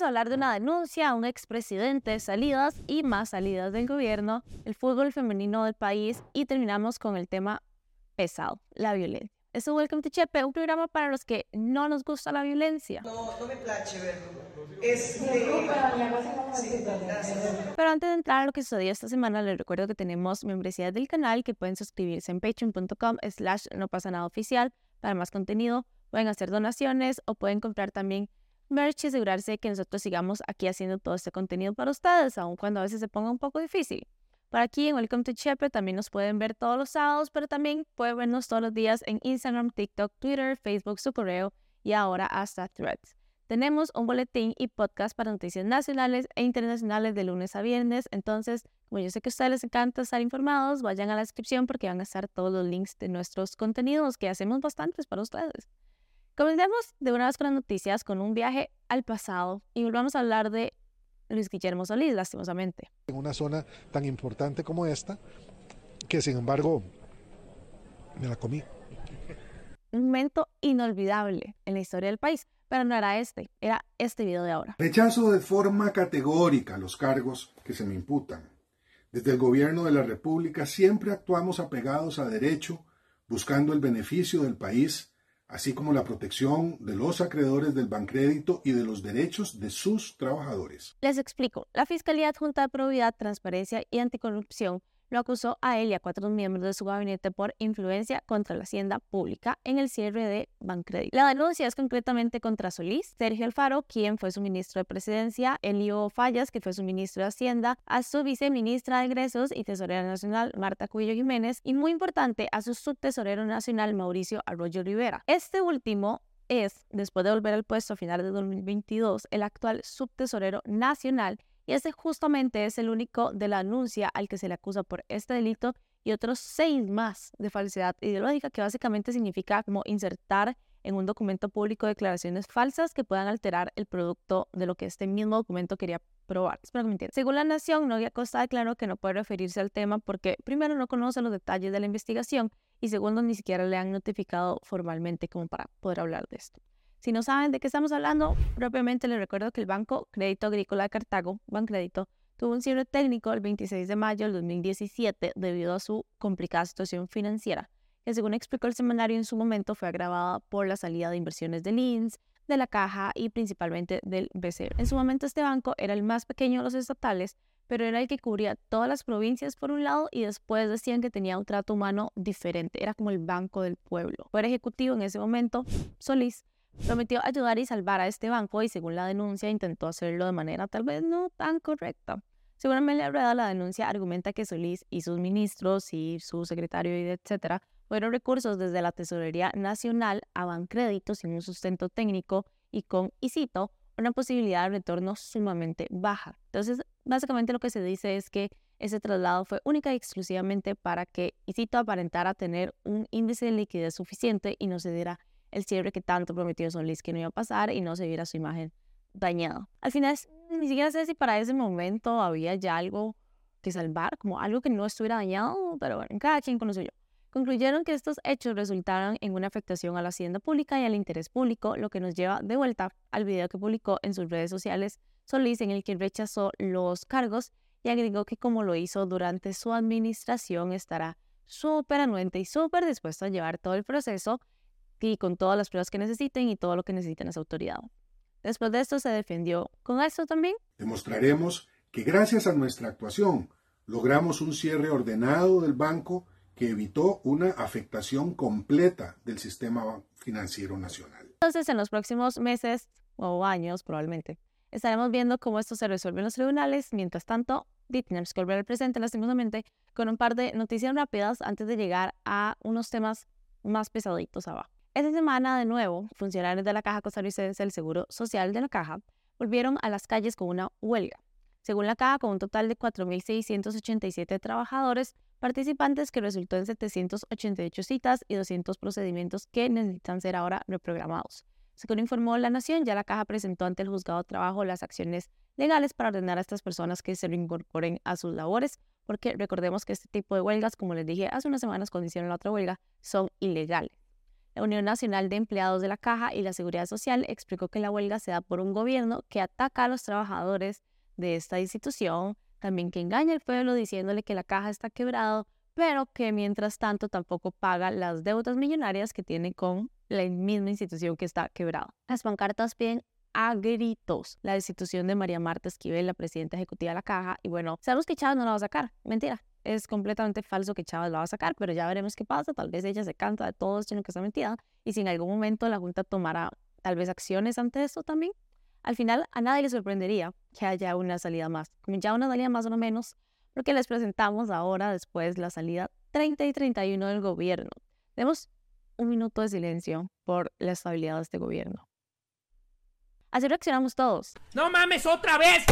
vamos a hablar de una denuncia a un expresidente, salidas y más salidas del gobierno, el fútbol femenino del país y terminamos con el tema pesado, la violencia. Es un Welcome to Chepe, un programa para los que no nos gusta la violencia. No, no me place verlo. Este... Pero antes de entrar a lo que sucedió esta semana, les recuerdo que tenemos membresía del canal que pueden suscribirse en patreon.com slash no pasa nada oficial para más contenido. Pueden hacer donaciones o pueden comprar también merch y asegurarse que nosotros sigamos aquí haciendo todo este contenido para ustedes, aun cuando a veces se ponga un poco difícil. Por aquí en Welcome to Chepe también nos pueden ver todos los sábados, pero también pueden vernos todos los días en Instagram, TikTok, Twitter, Facebook, su correo y ahora hasta Threads. Tenemos un boletín y podcast para noticias nacionales e internacionales de lunes a viernes. Entonces, como yo sé que a ustedes les encanta estar informados, vayan a la descripción porque van a estar todos los links de nuestros contenidos que hacemos bastantes para ustedes. Comencemos de una vez con las noticias con un viaje al pasado y volvamos a hablar de Luis Guillermo Solís, lastimosamente. En una zona tan importante como esta, que sin embargo me la comí. Un momento inolvidable en la historia del país, pero no era este, era este video de ahora. Rechazo de forma categórica los cargos que se me imputan. Desde el gobierno de la República siempre actuamos apegados a derecho, buscando el beneficio del país así como la protección de los acreedores del Bancrédito y de los derechos de sus trabajadores. Les explico. La Fiscalía Adjunta de Probidad, Transparencia y Anticorrupción lo acusó a él y a cuatro miembros de su gabinete por influencia contra la hacienda pública en el cierre de Bancredit. La denuncia es concretamente contra Solís, Sergio Alfaro, quien fue su ministro de Presidencia, Elio Fallas, que fue su ministro de Hacienda, a su viceministra de Egresos y tesorera nacional, Marta Cuello Jiménez, y muy importante, a su subtesorero nacional, Mauricio Arroyo Rivera. Este último es, después de volver al puesto a finales de 2022, el actual subtesorero nacional y ese justamente es el único de la anuncia al que se le acusa por este delito y otros seis más de falsedad ideológica, que básicamente significa como insertar en un documento público declaraciones falsas que puedan alterar el producto de lo que este mismo documento quería probar. Espero que me Según la Nación, Novia Costa declaró que no puede referirse al tema porque primero no conoce los detalles de la investigación y segundo ni siquiera le han notificado formalmente como para poder hablar de esto. Si no saben de qué estamos hablando, propiamente les recuerdo que el Banco Crédito Agrícola de Cartago, Bancrédito, tuvo un cierre técnico el 26 de mayo del 2017 debido a su complicada situación financiera, que según explicó el semanario en su momento fue agravada por la salida de inversiones del INS, de la Caja y principalmente del BCE. En su momento este banco era el más pequeño de los estatales, pero era el que cubría todas las provincias por un lado y después decían que tenía un trato humano diferente, era como el banco del pueblo. Fue ejecutivo en ese momento, Solís, Prometió ayudar y salvar a este banco y según la denuncia intentó hacerlo de manera tal vez no tan correcta. Según Amelia Rueda, la denuncia argumenta que Solís y sus ministros y su secretario y etcétera fueron recursos desde la Tesorería Nacional a Bancrédito sin un sustento técnico y con, y cito, una posibilidad de retorno sumamente baja. Entonces, básicamente lo que se dice es que ese traslado fue única y exclusivamente para que, y cito, aparentara tener un índice de liquidez suficiente y no se diera el cierre que tanto prometió Solís que no iba a pasar y no se viera su imagen dañada. Al final, ni siquiera sé si para ese momento había ya algo que salvar, como algo que no estuviera dañado, pero bueno, cada quien conoce yo. Concluyeron que estos hechos resultaron en una afectación a la hacienda pública y al interés público, lo que nos lleva de vuelta al video que publicó en sus redes sociales Solís, en el que rechazó los cargos y agregó que como lo hizo durante su administración estará súper anuente y súper dispuesto a llevar todo el proceso y con todas las pruebas que necesiten y todo lo que necesiten esa autoridad. Después de esto se defendió con esto también. Demostraremos que gracias a nuestra actuación logramos un cierre ordenado del banco que evitó una afectación completa del sistema financiero nacional. Entonces, en los próximos meses o años probablemente, estaremos viendo cómo esto se resuelve en los tribunales. Mientras tanto, tenemos que volver al presente, lastimosamente, con un par de noticias rápidas antes de llegar a unos temas más pesaditos abajo. Esta semana, de nuevo, funcionarios de la Caja Costarricense del Seguro Social de la Caja volvieron a las calles con una huelga. Según la Caja, con un total de 4.687 trabajadores participantes que resultó en 788 citas y 200 procedimientos que necesitan ser ahora reprogramados. Según informó La Nación, ya la Caja presentó ante el Juzgado de Trabajo las acciones legales para ordenar a estas personas que se reincorporen a sus labores, porque recordemos que este tipo de huelgas, como les dije hace unas semanas cuando hicieron la otra huelga, son ilegales. La Unión Nacional de Empleados de la Caja y la Seguridad Social explicó que la huelga se da por un gobierno que ataca a los trabajadores de esta institución, también que engaña al pueblo diciéndole que la caja está quebrado, pero que mientras tanto tampoco paga las deudas millonarias que tiene con la misma institución que está quebrada. Las pancartas piden a gritos la destitución de María Marta Esquivel, la presidenta ejecutiva de la caja. Y bueno, sabemos que Chávez no la va a sacar. Mentira. Es completamente falso que Chávez la va a sacar, pero ya veremos qué pasa. Tal vez ella se canta de todo esto en lo que está metida. Y si en algún momento la Junta tomará tal vez acciones ante esto también, al final a nadie le sorprendería que haya una salida más. Como ya una salida más o menos, porque les presentamos ahora después la salida 30 y 31 del gobierno. Demos un minuto de silencio por la estabilidad de este gobierno. Así reaccionamos todos. ¡No mames otra vez!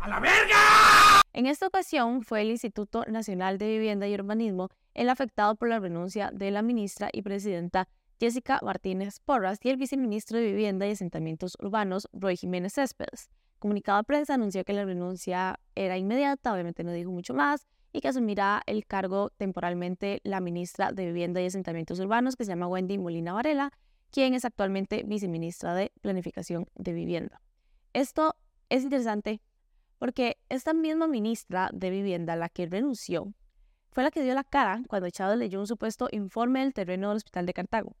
¡A la verga! En esta ocasión fue el Instituto Nacional de Vivienda y Urbanismo el afectado por la renuncia de la ministra y presidenta Jessica Martínez Porras y el viceministro de Vivienda y Asentamientos Urbanos, Roy Jiménez Céspedes. Comunicado a prensa anunció que la renuncia era inmediata, obviamente no dijo mucho más, y que asumirá el cargo temporalmente la ministra de Vivienda y Asentamientos Urbanos, que se llama Wendy Molina Varela, quien es actualmente viceministra de Planificación de Vivienda. Esto es interesante porque esta misma ministra de Vivienda, la que renunció, fue la que dio la cara cuando Chávez leyó un supuesto informe del terreno del Hospital de Cartago.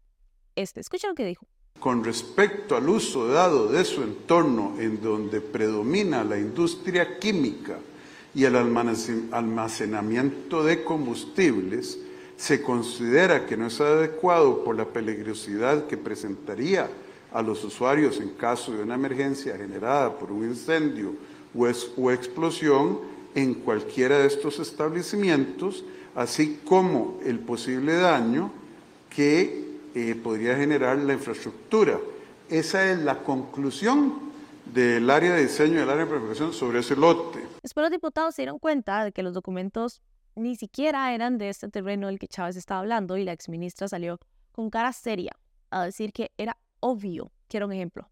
Este, escucha lo que dijo. Con respecto al uso dado de su entorno en donde predomina la industria química y el almacenamiento de combustibles, se considera que no es adecuado por la peligrosidad que presentaría a los usuarios en caso de una emergencia generada por un incendio o, explosión en cualquiera de estos establecimientos, así como el posible daño que eh, podría generar la infraestructura. Esa es la conclusión del área de diseño del área de planificación sobre ese lote. Después los diputados se dieron cuenta de que los documentos ni siquiera eran de este terreno del que Chávez estaba hablando y la exministra salió con cara seria a decir que era obvio. Quiero un ejemplo.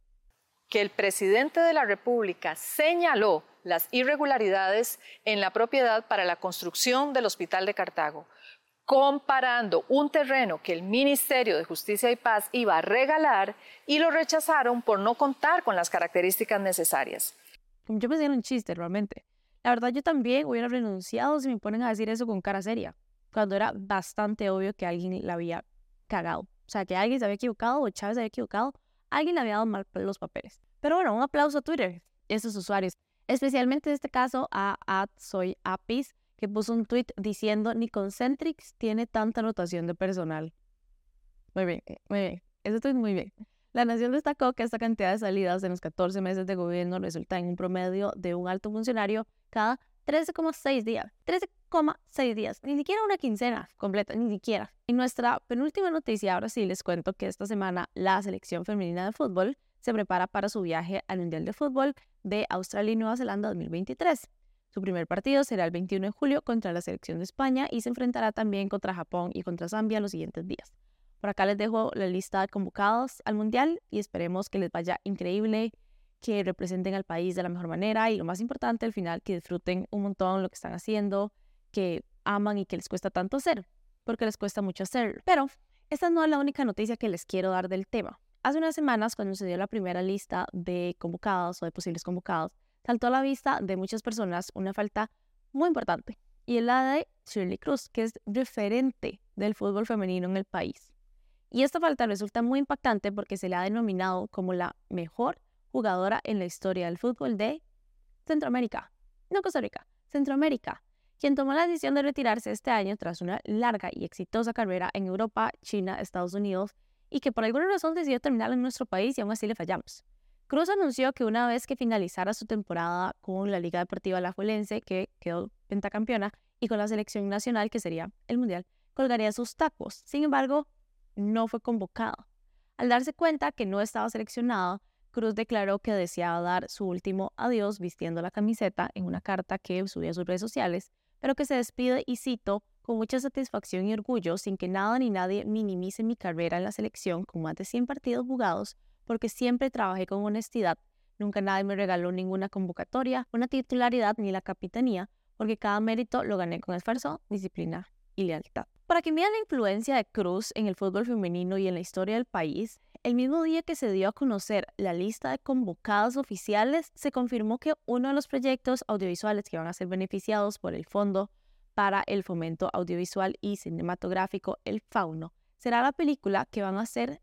Que el presidente de la República señaló las irregularidades en la propiedad para la construcción del Hospital de Cartago, comparando un terreno que el Ministerio de Justicia y Paz iba a regalar y lo rechazaron por no contar con las características necesarias. Yo pensé en un chiste realmente. La verdad yo también hubiera renunciado si me ponen a decir eso con cara seria, cuando era bastante obvio que alguien la había cagado. O sea, que alguien se había equivocado o Chávez se había equivocado, alguien había dado mal los papeles. Pero bueno, un aplauso a Twitter y a esos usuarios, especialmente en este caso a Soy Apis, que puso un tweet diciendo ni Concentrix tiene tanta anotación de personal. Muy bien, muy bien. Eso estoy muy bien. La Nación destacó que esta cantidad de salidas en los 14 meses de gobierno resulta en un promedio de un alto funcionario cada 13,6 días. 13,6 días. Ni siquiera una quincena completa, ni siquiera. En nuestra penúltima noticia, ahora sí les cuento que esta semana la selección femenina de fútbol se prepara para su viaje al Mundial de Fútbol de Australia y Nueva Zelanda 2023. Su primer partido será el 21 de julio contra la selección de España y se enfrentará también contra Japón y contra Zambia los siguientes días. Por acá les dejo la lista de convocados al Mundial y esperemos que les vaya increíble, que representen al país de la mejor manera y lo más importante al final, que disfruten un montón lo que están haciendo, que aman y que les cuesta tanto hacer, porque les cuesta mucho hacerlo. Pero esta no es la única noticia que les quiero dar del tema. Hace unas semanas, cuando se dio la primera lista de convocados o de posibles convocados, saltó a la vista de muchas personas una falta muy importante, y es la de Shirley Cruz, que es referente del fútbol femenino en el país. Y esta falta resulta muy impactante porque se le ha denominado como la mejor jugadora en la historia del fútbol de Centroamérica, no Costa Rica, Centroamérica, quien tomó la decisión de retirarse este año tras una larga y exitosa carrera en Europa, China, Estados Unidos, y que por alguna razón decidió terminar en nuestro país y aún así le fallamos. Cruz anunció que una vez que finalizara su temporada con la Liga Deportiva Alajuelense, que quedó pentacampeona, y con la selección nacional, que sería el Mundial, colgaría sus tacos. Sin embargo, no fue convocado. Al darse cuenta que no estaba seleccionado, Cruz declaró que deseaba dar su último adiós vistiendo la camiseta en una carta que subía a sus redes sociales, pero que se despide y cito con mucha satisfacción y orgullo sin que nada ni nadie minimice mi carrera en la selección con más de 100 partidos jugados porque siempre trabajé con honestidad. Nunca nadie me regaló ninguna convocatoria, una titularidad ni la capitanía, porque cada mérito lo gané con esfuerzo, disciplina y lealtad. Para que miren la influencia de Cruz en el fútbol femenino y en la historia del país, el mismo día que se dio a conocer la lista de convocados oficiales, se confirmó que uno de los proyectos audiovisuales que van a ser beneficiados por el Fondo para el Fomento Audiovisual y Cinematográfico, el FAUNO, será la película que van a hacer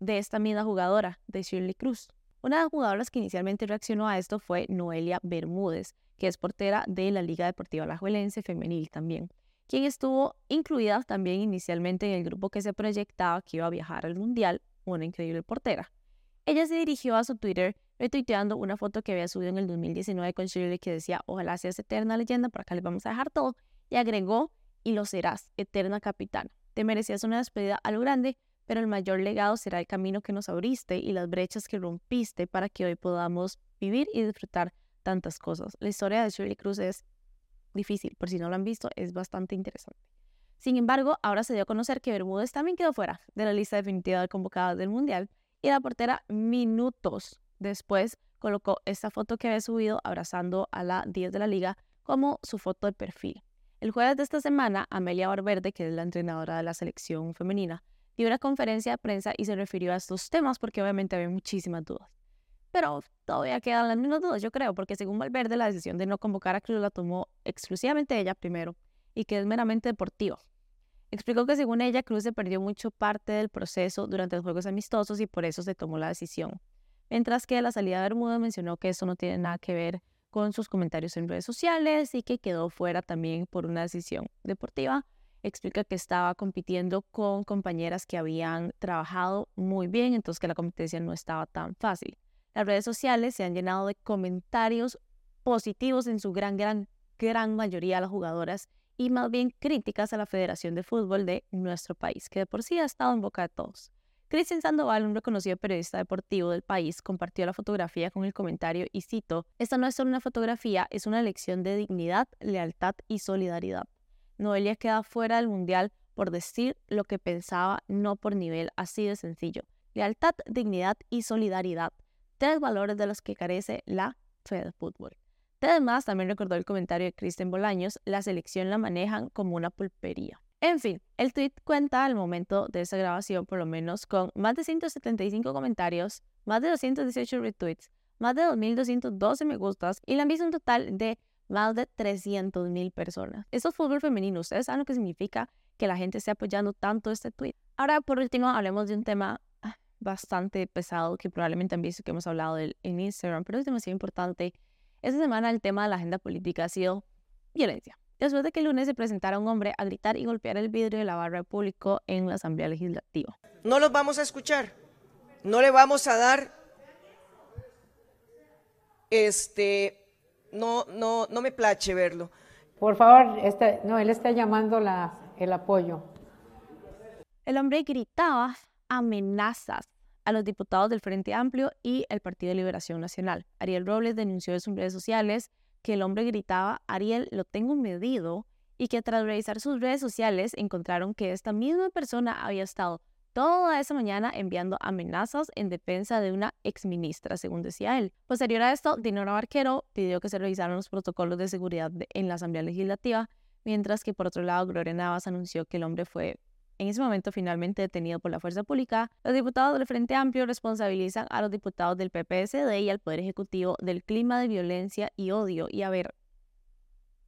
de esta misma jugadora, de Shirley Cruz. Una de las jugadoras que inicialmente reaccionó a esto fue Noelia Bermúdez, que es portera de la Liga Deportiva Alajuelense Femenil también, quien estuvo incluida también inicialmente en el grupo que se proyectaba que iba a viajar al Mundial, una increíble portera. Ella se dirigió a su Twitter retuiteando una foto que había subido en el 2019 con Shirley que decía, ojalá seas eterna leyenda, por acá les vamos a dejar todo, y agregó, y lo serás, eterna capitana. Te merecías una despedida a lo grande, pero el mayor legado será el camino que nos abriste y las brechas que rompiste para que hoy podamos vivir y disfrutar tantas cosas. La historia de Shirley Cruz es difícil, por si no lo han visto, es bastante interesante. Sin embargo, ahora se dio a conocer que Bermúdez también quedó fuera de la lista definitiva de convocadas del Mundial y la portera minutos después colocó esta foto que había subido abrazando a la 10 de la liga como su foto de perfil. El jueves de esta semana, Amelia Barberde, que es la entrenadora de la selección femenina, dio una conferencia de prensa y se refirió a estos temas porque obviamente había muchísimas dudas. Pero todavía quedan las mismas dudas, yo creo, porque según Valverde la decisión de no convocar a Cruz la tomó exclusivamente ella primero y que es meramente deportivo. Explicó que según ella Cruz se perdió mucho parte del proceso durante los Juegos Amistosos y por eso se tomó la decisión. Mientras que la salida de Bermuda mencionó que eso no tiene nada que ver con sus comentarios en redes sociales y que quedó fuera también por una decisión deportiva explica que estaba compitiendo con compañeras que habían trabajado muy bien, entonces que la competencia no estaba tan fácil. Las redes sociales se han llenado de comentarios positivos en su gran, gran, gran mayoría a las jugadoras y más bien críticas a la Federación de Fútbol de nuestro país, que de por sí ha estado en boca de todos. Cristian Sandoval, un reconocido periodista deportivo del país, compartió la fotografía con el comentario y cito, Esta no es solo una fotografía, es una lección de dignidad, lealtad y solidaridad. Noelia queda fuera del Mundial por decir lo que pensaba, no por nivel, así de sencillo. Lealtad, dignidad y solidaridad, tres valores de los que carece la fe de fútbol. Además, también recordó el comentario de Cristian Bolaños, la selección la manejan como una pulpería. En fin, el tweet cuenta al momento de esa grabación por lo menos con más de 175 comentarios, más de 218 retweets, más de 2.212 me gustas y la han visto un total de más de 300 mil personas. Eso es fútbol femenino. Ustedes saben lo que significa que la gente esté apoyando tanto este tweet. Ahora, por último, hablemos de un tema bastante pesado que probablemente han visto que hemos hablado en Instagram, pero es demasiado importante. Esta semana el tema de la agenda política ha sido violencia. Después de que el lunes se presentara un hombre a gritar y golpear el vidrio de la barra de público en la Asamblea Legislativa. No los vamos a escuchar. No le vamos a dar este no, no, no me place verlo. Por favor, este, no, él está llamando la, el apoyo. El hombre gritaba amenazas a los diputados del Frente Amplio y el Partido de Liberación Nacional. Ariel Robles denunció en sus redes sociales que el hombre gritaba, Ariel, lo tengo medido, y que tras revisar sus redes sociales encontraron que esta misma persona había estado toda esa mañana enviando amenazas en defensa de una exministra, según decía él. Posterior a esto, Dinora Barquero pidió que se revisaran los protocolos de seguridad en la Asamblea Legislativa, mientras que por otro lado, Gloria Navas anunció que el hombre fue en ese momento finalmente detenido por la fuerza pública, los diputados del Frente Amplio responsabilizan a los diputados del PPSD y al Poder Ejecutivo del clima de violencia y odio. Y a ver,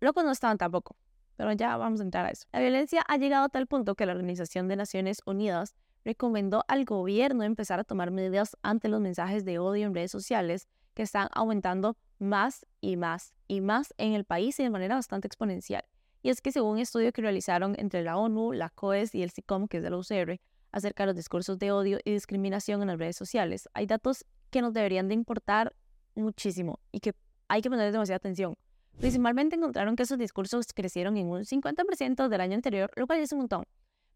locos no estaban tampoco, pero ya vamos a entrar a eso. La violencia ha llegado a tal punto que la Organización de Naciones Unidas recomendó al gobierno empezar a tomar medidas ante los mensajes de odio en redes sociales que están aumentando más y más y más en el país y de manera bastante exponencial. Y es que según un estudio que realizaron entre la ONU, la COES y el SICOM, que es de la UCR, acerca de los discursos de odio y discriminación en las redes sociales, hay datos que nos deberían de importar muchísimo y que hay que poner demasiada atención. Principalmente encontraron que esos discursos crecieron en un 50% del año anterior, lo cual es un montón.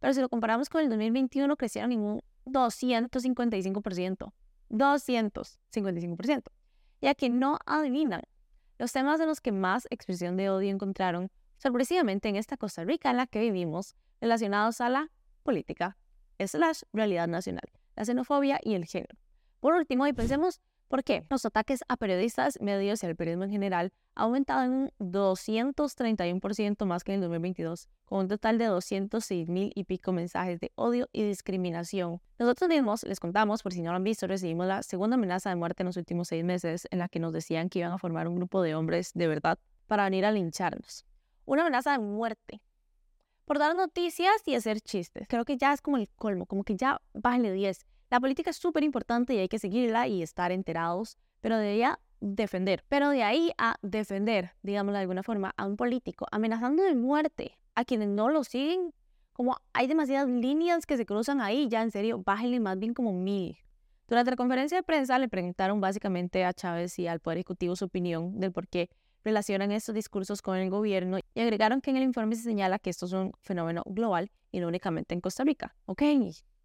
Pero si lo comparamos con el 2021, crecieron en un 255%. 255%. Ya que no adivinan. Los temas de los que más expresión de odio encontraron, sorpresivamente en esta Costa Rica en la que vivimos, relacionados a la política, slash realidad nacional, la xenofobia y el género. Por último, y pensemos ¿Por qué? Los ataques a periodistas, medios y al periodismo en general han aumentado en un 231% más que en el 2022, con un total de 206 mil y pico mensajes de odio y discriminación. Nosotros mismos, les contamos, por si no lo han visto, recibimos la segunda amenaza de muerte en los últimos seis meses, en la que nos decían que iban a formar un grupo de hombres de verdad para venir a lincharnos. Una amenaza de muerte. Por dar noticias y hacer chistes. Creo que ya es como el colmo, como que ya bájenle 10. La política es súper importante y hay que seguirla y estar enterados, pero debería defender. Pero de ahí a defender, digámoslo de alguna forma, a un político amenazando de muerte a quienes no lo siguen, como hay demasiadas líneas que se cruzan ahí, ya en serio, bájenle más bien como mil. Durante la conferencia de prensa le preguntaron básicamente a Chávez y al Poder Ejecutivo su opinión del por qué relacionan estos discursos con el gobierno y agregaron que en el informe se señala que esto es un fenómeno global y no únicamente en Costa Rica. Ok,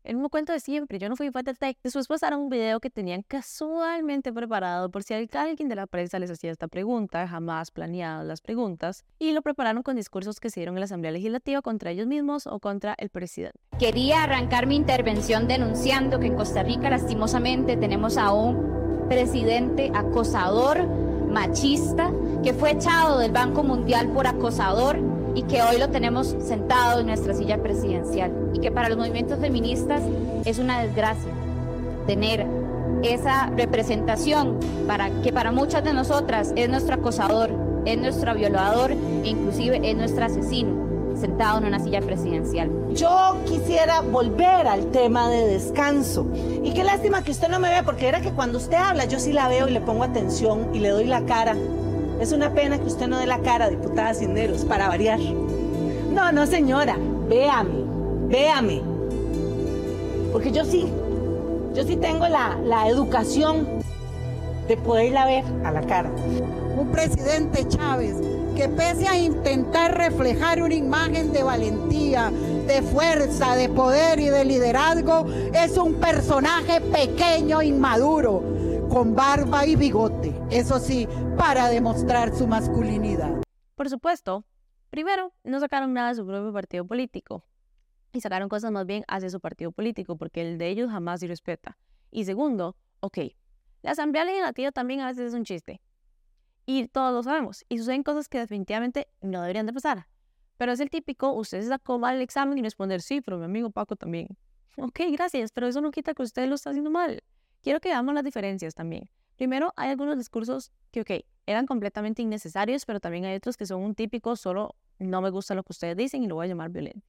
el mismo cuento de siempre, yo no fui parte del. Después pasaron un video que tenían casualmente preparado por si alguien de la prensa les hacía esta pregunta, jamás planeado las preguntas, y lo prepararon con discursos que se dieron en la Asamblea Legislativa contra ellos mismos o contra el presidente. Quería arrancar mi intervención denunciando que en Costa Rica lastimosamente tenemos a un presidente acosador, machista, que fue echado del Banco Mundial por acosador y que hoy lo tenemos sentado en nuestra silla presidencial y que para los movimientos feministas es una desgracia tener esa representación para que para muchas de nosotras es nuestro acosador, es nuestro violador e inclusive es nuestro asesino sentado en una silla presidencial. Yo quisiera volver al tema de descanso. Y qué lástima que usted no me vea, porque era que cuando usted habla yo sí la veo y le pongo atención y le doy la cara es una pena que usted no dé la cara, diputada Cinderos, para variar. No, no, señora, véame, véame. Porque yo sí, yo sí tengo la, la educación de poderla ver a la cara. Un presidente Chávez que pese a intentar reflejar una imagen de valentía, de fuerza, de poder y de liderazgo, es un personaje pequeño, inmaduro, con barba y bigote. Eso sí, para demostrar su masculinidad. Por supuesto, primero, no sacaron nada de su propio partido político y sacaron cosas más bien hacia su partido político, porque el de ellos jamás se respeta. Y segundo, ok, la Asamblea Legislativa también a veces es un chiste. Y todos lo sabemos. Y suceden cosas que definitivamente no deberían de pasar. Pero es el típico, usted se sacó mal el examen y responder, sí, pero mi amigo Paco también. Ok, gracias, pero eso no quita que usted lo está haciendo mal. Quiero que veamos las diferencias también. Primero, hay algunos discursos que, ok, eran completamente innecesarios, pero también hay otros que son un típico, solo no me gusta lo que ustedes dicen y lo voy a llamar violento.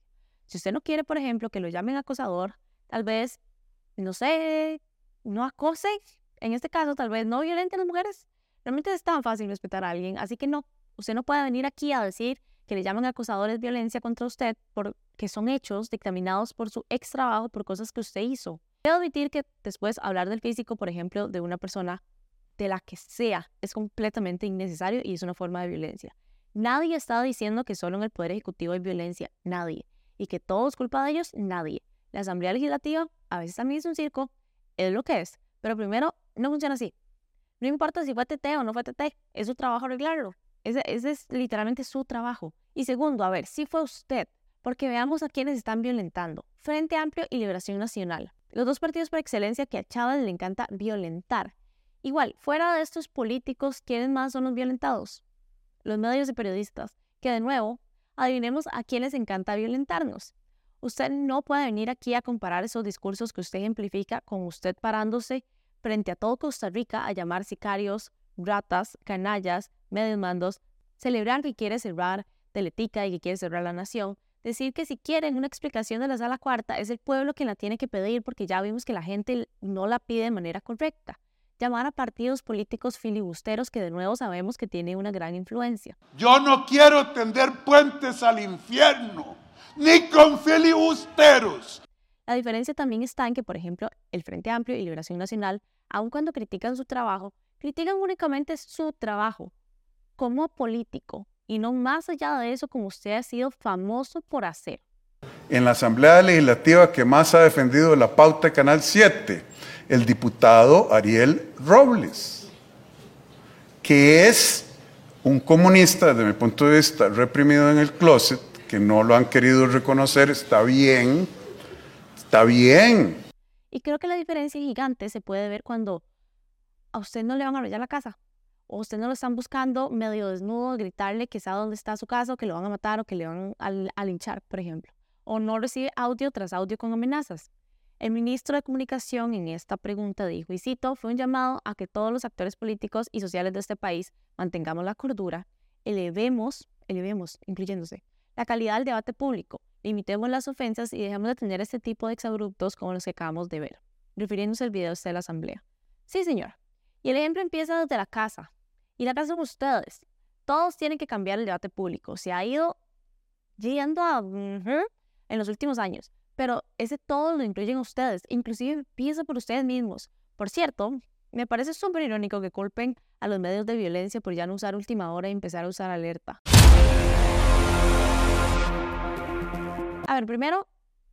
Si usted no quiere, por ejemplo, que lo llamen acosador, tal vez, no sé, no acose. En este caso, tal vez no violente a las mujeres. Realmente es tan fácil respetar a alguien, así que no, usted no puede venir aquí a decir que le llaman acosadores violencia contra usted porque son hechos dictaminados por su ex trabajo por cosas que usted hizo. Debo admitir que después hablar del físico, por ejemplo, de una persona de la que sea, es completamente innecesario y es una forma de violencia. Nadie está diciendo que solo en el Poder Ejecutivo hay violencia, nadie. Y que todo es culpa de ellos, nadie. La Asamblea Legislativa a veces también es un circo, es lo que es. Pero primero, no funciona así. No importa si fue TT o no fue TT, es su trabajo arreglarlo. Ese, ese es literalmente su trabajo. Y segundo, a ver, si fue usted, porque veamos a quienes están violentando. Frente Amplio y Liberación Nacional. Los dos partidos por excelencia que a Chávez le encanta violentar. Igual, fuera de estos políticos, ¿quiénes más son los violentados? Los medios y periodistas, que de nuevo, adivinemos a quién les encanta violentarnos. Usted no puede venir aquí a comparar esos discursos que usted ejemplifica con usted parándose frente a todo Costa Rica a llamar sicarios, ratas, canallas, medios mandos, celebrar que quiere cerrar Teletica y que quiere cerrar la nación, decir que si quieren una explicación de la sala cuarta es el pueblo quien la tiene que pedir porque ya vimos que la gente no la pide de manera correcta llamar a partidos políticos filibusteros que de nuevo sabemos que tienen una gran influencia. Yo no quiero tender puentes al infierno, ni con filibusteros. La diferencia también está en que, por ejemplo, el Frente Amplio y Liberación Nacional, aun cuando critican su trabajo, critican únicamente su trabajo como político y no más allá de eso como usted ha sido famoso por hacer. En la Asamblea Legislativa que más ha defendido la pauta Canal 7, el diputado Ariel Robles, que es un comunista desde mi punto de vista reprimido en el closet, que no lo han querido reconocer, está bien, está bien. Y creo que la diferencia gigante se puede ver cuando a usted no le van a rayar la casa. O usted no lo están buscando medio desnudo, gritarle que sabe dónde está su casa, que lo van a matar, o que le van a, linchar, por ejemplo. O no recibe audio tras audio con amenazas. El ministro de Comunicación en esta pregunta dijo, y cito, fue un llamado a que todos los actores políticos y sociales de este país mantengamos la cordura, elevemos, elevemos, incluyéndose, la calidad del debate público, limitemos las ofensas y dejemos de tener este tipo de exabruptos como los que acabamos de ver, refiriéndose al video de la asamblea. Sí, señora. Y el ejemplo empieza desde la casa. Y la casa son ustedes. Todos tienen que cambiar el debate público. Se ha ido yendo a... en los últimos años. Pero ese todo lo incluyen ustedes. Inclusive piensa por ustedes mismos. Por cierto, me parece súper irónico que culpen a los medios de violencia por ya no usar última hora y empezar a usar alerta. A ver, primero,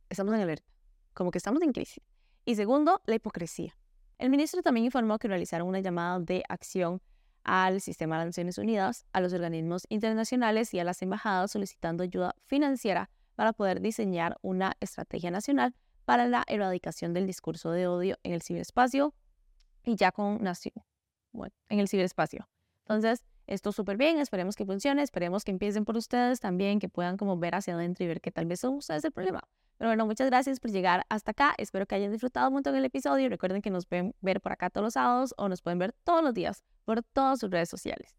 estamos en alerta, como que estamos en crisis. Y segundo, la hipocresía. El ministro también informó que realizaron una llamada de acción al sistema de las Naciones Unidas, a los organismos internacionales y a las embajadas solicitando ayuda financiera para poder diseñar una estrategia nacional para la erradicación del discurso de odio en el ciberespacio y ya con nación, bueno, en el ciberespacio. Entonces, esto súper bien, esperemos que funcione, esperemos que empiecen por ustedes también, que puedan como ver hacia adentro y ver que tal vez son ustedes el problema. Pero bueno, muchas gracias por llegar hasta acá. Espero que hayan disfrutado un montón el episodio. Recuerden que nos pueden ver por acá todos los sábados o nos pueden ver todos los días por todas sus redes sociales.